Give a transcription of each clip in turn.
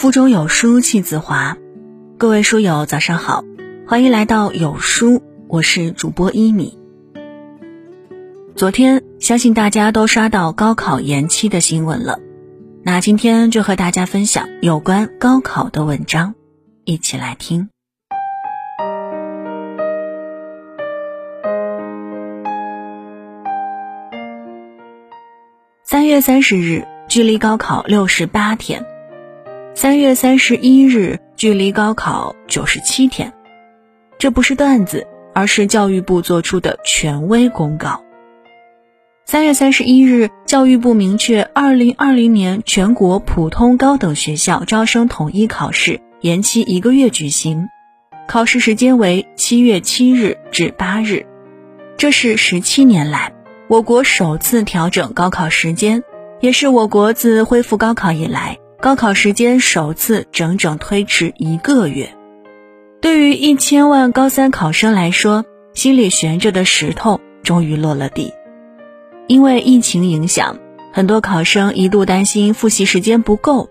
腹中有书气自华。各位书友，早上好，欢迎来到有书，我是主播一米。昨天，相信大家都刷到高考延期的新闻了。那今天就和大家分享有关高考的文章，一起来听。三月三十日，距离高考六十八天；三月三十一日，距离高考九十七天。这不是段子，而是教育部做出的权威公告。三月三十一日，教育部明确，二零二零年全国普通高等学校招生统一考试延期一个月举行，考试时间为七月七日至八日。这是十七年来。我国首次调整高考时间，也是我国自恢复高考以来，高考时间首次整整推迟一个月。对于一千万高三考生来说，心里悬着的石头终于落了地。因为疫情影响，很多考生一度担心复习时间不够，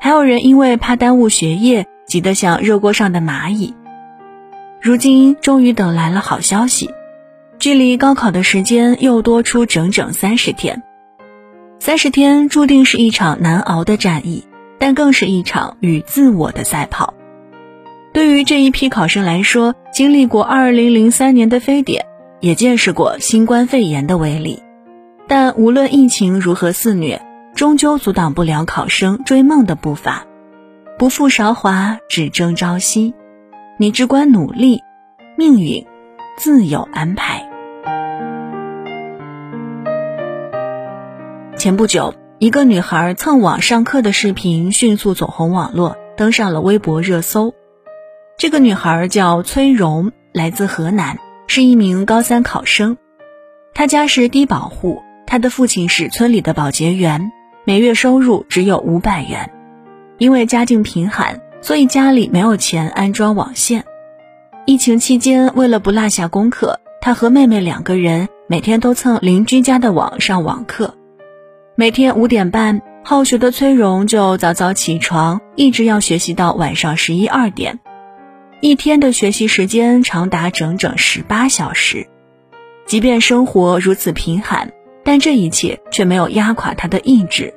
还有人因为怕耽误学业，急得像热锅上的蚂蚁。如今终于等来了好消息。距离高考的时间又多出整整三十天，三十天注定是一场难熬的战役，但更是一场与自我的赛跑。对于这一批考生来说，经历过二零零三年的非典，也见识过新冠肺炎的威力，但无论疫情如何肆虐，终究阻挡不了考生追梦的步伐。不负韶华，只争朝夕。你只管努力，命运自有安排。前不久，一个女孩蹭网上课的视频迅速走红网络，登上了微博热搜。这个女孩叫崔荣，来自河南，是一名高三考生。她家是低保户，她的父亲是村里的保洁员，每月收入只有五百元。因为家境贫寒，所以家里没有钱安装网线。疫情期间，为了不落下功课，她和妹妹两个人每天都蹭邻居家的网上网课。每天五点半，好学的崔荣就早早起床，一直要学习到晚上十一二点，一天的学习时间长达整整十八小时。即便生活如此贫寒，但这一切却没有压垮他的意志。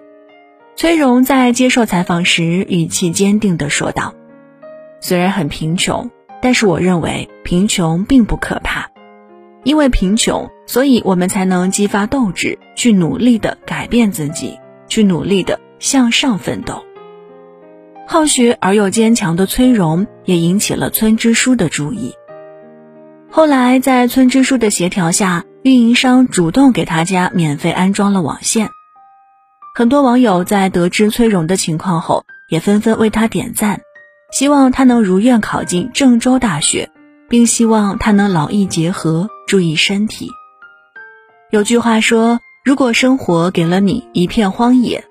崔荣在接受采访时，语气坚定地说道：“虽然很贫穷，但是我认为贫穷并不可怕。”因为贫穷，所以我们才能激发斗志，去努力的改变自己，去努力的向上奋斗。好学而又坚强的崔荣也引起了村支书的注意。后来，在村支书的协调下，运营商主动给他家免费安装了网线。很多网友在得知崔荣的情况后，也纷纷为他点赞，希望他能如愿考进郑州大学，并希望他能劳逸结合。注意身体。有句话说：“如果生活给了你一片荒野，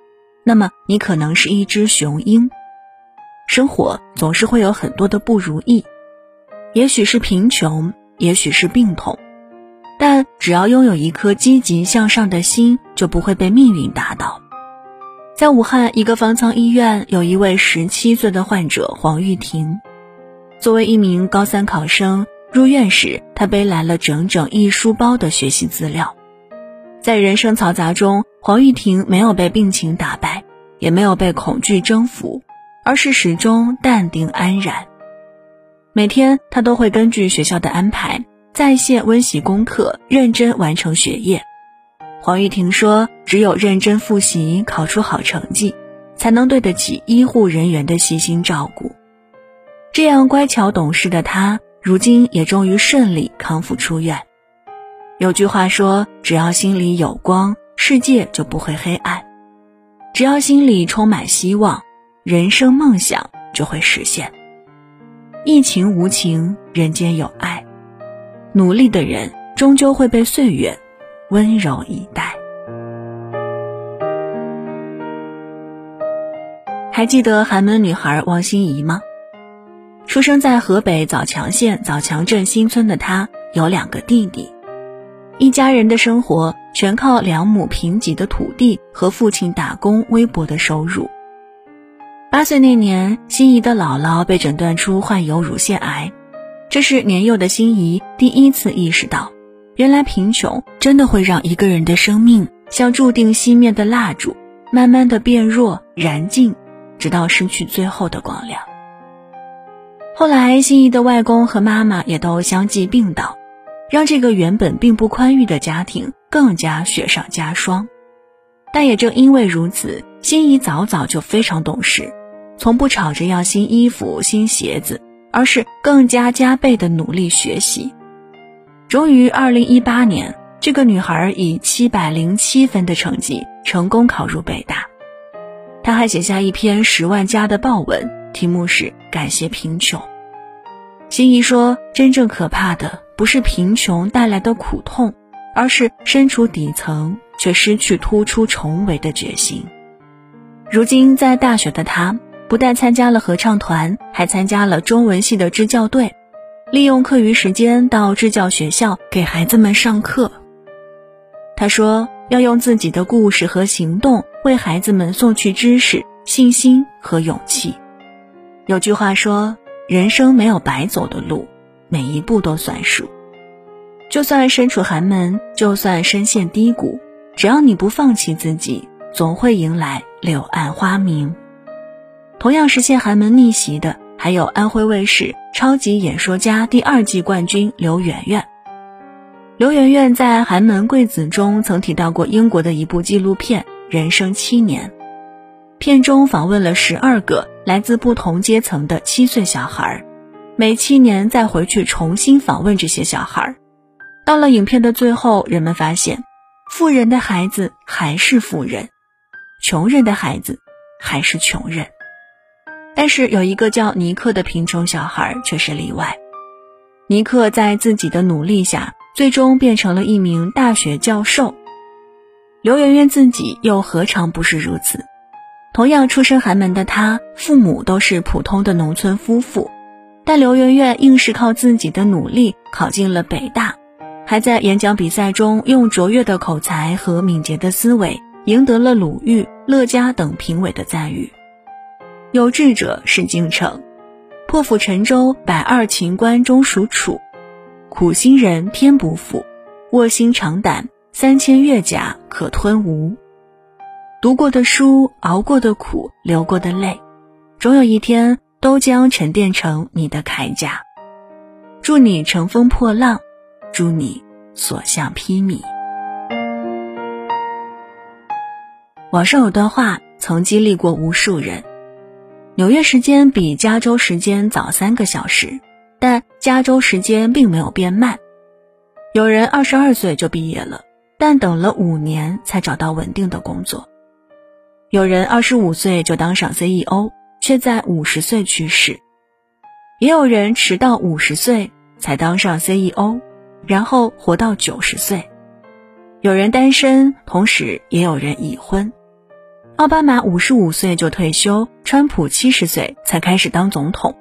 那么你可能是一只雄鹰。”生活总是会有很多的不如意，也许是贫穷，也许是病痛，但只要拥有一颗积极向上的心，就不会被命运打倒。在武汉一个方舱医院，有一位十七岁的患者黄玉婷，作为一名高三考生。入院时，他背来了整整一书包的学习资料。在人生嘈杂中，黄玉婷没有被病情打败，也没有被恐惧征服，而是始终淡定安然。每天，他都会根据学校的安排，在线温习功课，认真完成学业。黄玉婷说：“只有认真复习，考出好成绩，才能对得起医护人员的细心照顾。”这样乖巧懂事的他。如今也终于顺利康复出院。有句话说：“只要心里有光，世界就不会黑暗；只要心里充满希望，人生梦想就会实现。”疫情无情，人间有爱，努力的人终究会被岁月温柔以待。还记得寒门女孩王心怡吗？出生在河北枣强县枣强镇新村的他有两个弟弟，一家人的生活全靠两亩贫瘠的土地和父亲打工微薄的收入。八岁那年，心仪的姥姥被诊断出患有乳腺癌，这是年幼的心仪第一次意识到，原来贫穷真的会让一个人的生命像注定熄灭的蜡烛，慢慢的变弱、燃尽，直到失去最后的光亮。后来，心仪的外公和妈妈也都相继病倒，让这个原本并不宽裕的家庭更加雪上加霜。但也正因为如此，心仪早早就非常懂事。从不吵着要新衣服、新鞋子，而是更加加倍的努力学习。终于，二零一八年，这个女孩以七百零七分的成绩成功考入北大。她还写下一篇十万加的报文，题目是“感谢贫穷”。心怡说：“真正可怕的不是贫穷带来的苦痛，而是身处底层却失去突出重围的决心。”如今，在大学的她。不但参加了合唱团，还参加了中文系的支教队，利用课余时间到支教学校给孩子们上课。他说：“要用自己的故事和行动为孩子们送去知识、信心和勇气。”有句话说：“人生没有白走的路，每一步都算数。就算身处寒门，就算身陷低谷，只要你不放弃自己，总会迎来柳暗花明。”同样实现寒门逆袭的，还有安徽卫视《超级演说家》第二季冠军刘媛媛。刘媛媛在《寒门贵子》中曾提到过英国的一部纪录片《人生七年》，片中访问了十二个来自不同阶层的七岁小孩，每七年再回去重新访问这些小孩。到了影片的最后，人们发现，富人的孩子还是富人，穷人的孩子还是穷人。但是有一个叫尼克的贫穷小孩却是例外。尼克在自己的努力下，最终变成了一名大学教授。刘媛媛自己又何尝不是如此？同样出身寒门的他，父母都是普通的农村夫妇，但刘媛媛硬是靠自己的努力考进了北大，还在演讲比赛中用卓越的口才和敏捷的思维，赢得了鲁豫、乐嘉等评委的赞誉。有志者事竟成，破釜沉舟，百二秦关终属楚；苦心人天不负，卧薪尝胆，三千越甲可吞吴。读过的书，熬过的苦，流过的泪，总有一天都将沉淀成你的铠甲。祝你乘风破浪，祝你所向披靡。网上有段话曾激励过无数人。纽约时间比加州时间早三个小时，但加州时间并没有变慢。有人二十二岁就毕业了，但等了五年才找到稳定的工作；有人二十五岁就当上 CEO，却在五十岁去世；也有人迟到五十岁才当上 CEO，然后活到九十岁；有人单身，同时也有人已婚。奥巴马五十五岁就退休，川普七十岁才开始当总统。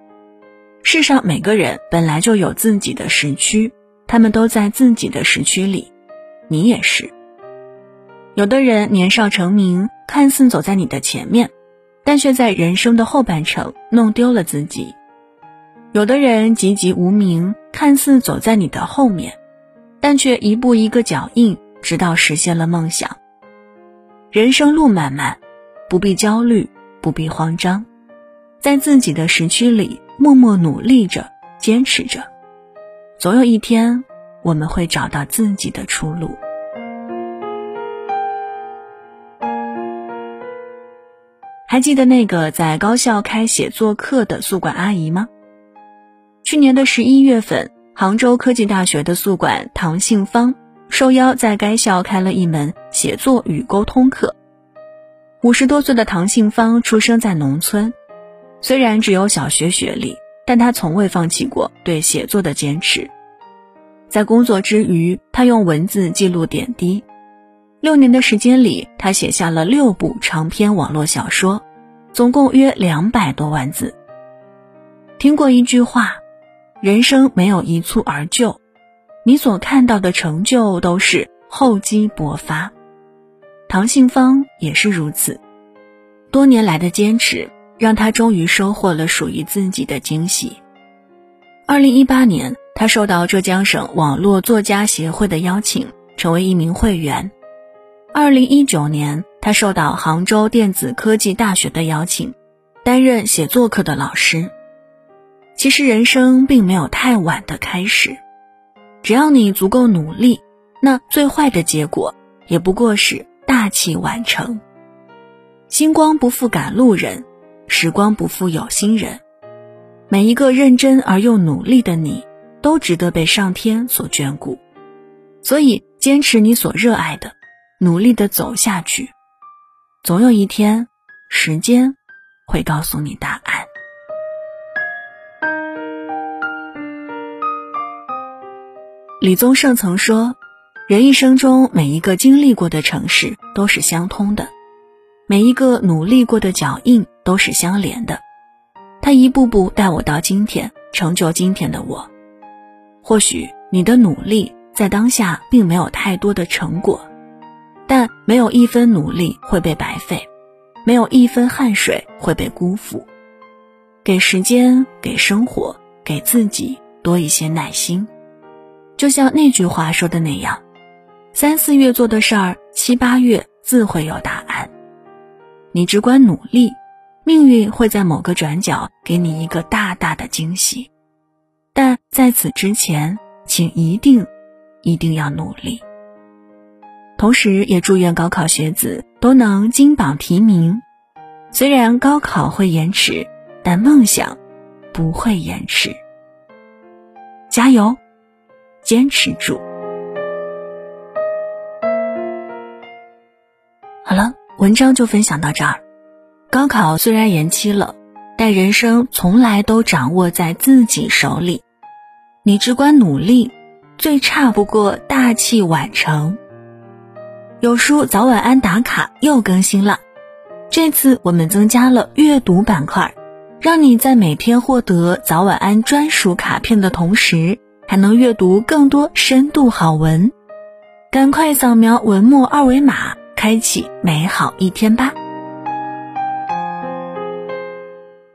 世上每个人本来就有自己的时区，他们都在自己的时区里，你也是。有的人年少成名，看似走在你的前面，但却在人生的后半程弄丢了自己；有的人籍籍无名，看似走在你的后面，但却一步一个脚印，直到实现了梦想。人生路漫漫。不必焦虑，不必慌张，在自己的时区里默默努力着，坚持着，总有一天我们会找到自己的出路。还记得那个在高校开写作课的宿管阿姨吗？去年的十一月份，杭州科技大学的宿管唐杏芳受邀在该校开了一门写作与沟通课。五十多岁的唐杏芳出生在农村，虽然只有小学学历，但她从未放弃过对写作的坚持。在工作之余，她用文字记录点滴。六年的时间里，他写下了六部长篇网络小说，总共约两百多万字。听过一句话：“人生没有一蹴而就，你所看到的成就都是厚积薄发。”唐信芳也是如此，多年来的坚持让他终于收获了属于自己的惊喜。二零一八年，他受到浙江省网络作家协会的邀请，成为一名会员。二零一九年，他受到杭州电子科技大学的邀请，担任写作课的老师。其实，人生并没有太晚的开始，只要你足够努力，那最坏的结果也不过是大器晚成。星光不负赶路人，时光不负有心人。每一个认真而又努力的你，都值得被上天所眷顾。所以，坚持你所热爱的，努力的走下去，总有一天，时间会告诉你答案。李宗盛曾说：“人一生中每一个经历过的城市都是相通的，每一个努力过的脚印都是相连的。”他一步步带我到今天，成就今天的我。或许你的努力在当下并没有太多的成果，但没有一分努力会被白费，没有一分汗水会被辜负。给时间，给生活，给自己多一些耐心。就像那句话说的那样：“三四月做的事儿，七八月自会有答案。”你只管努力。命运会在某个转角给你一个大大的惊喜，但在此之前，请一定一定要努力。同时，也祝愿高考学子都能金榜题名。虽然高考会延迟，但梦想不会延迟。加油，坚持住！好了，文章就分享到这儿。高考虽然延期了，但人生从来都掌握在自己手里。你只管努力，最差不过大器晚成。有书早晚安打卡又更新了，这次我们增加了阅读板块，让你在每天获得早晚安专属卡片的同时，还能阅读更多深度好文。赶快扫描文末二维码，开启美好一天吧！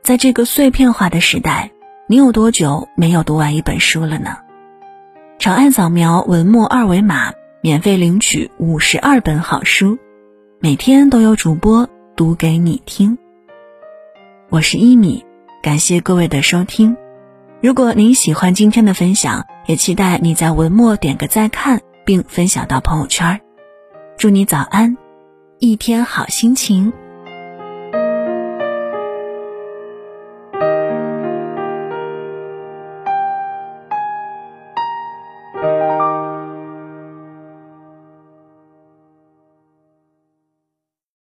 在这个碎片化的时代，你有多久没有读完一本书了呢？长按扫描文末二维码，免费领取五十二本好书，每天都有主播读给你听。我是一米，感谢各位的收听。如果您喜欢今天的分享，也期待你在文末点个再看，并分享到朋友圈。祝你早安，一天好心情。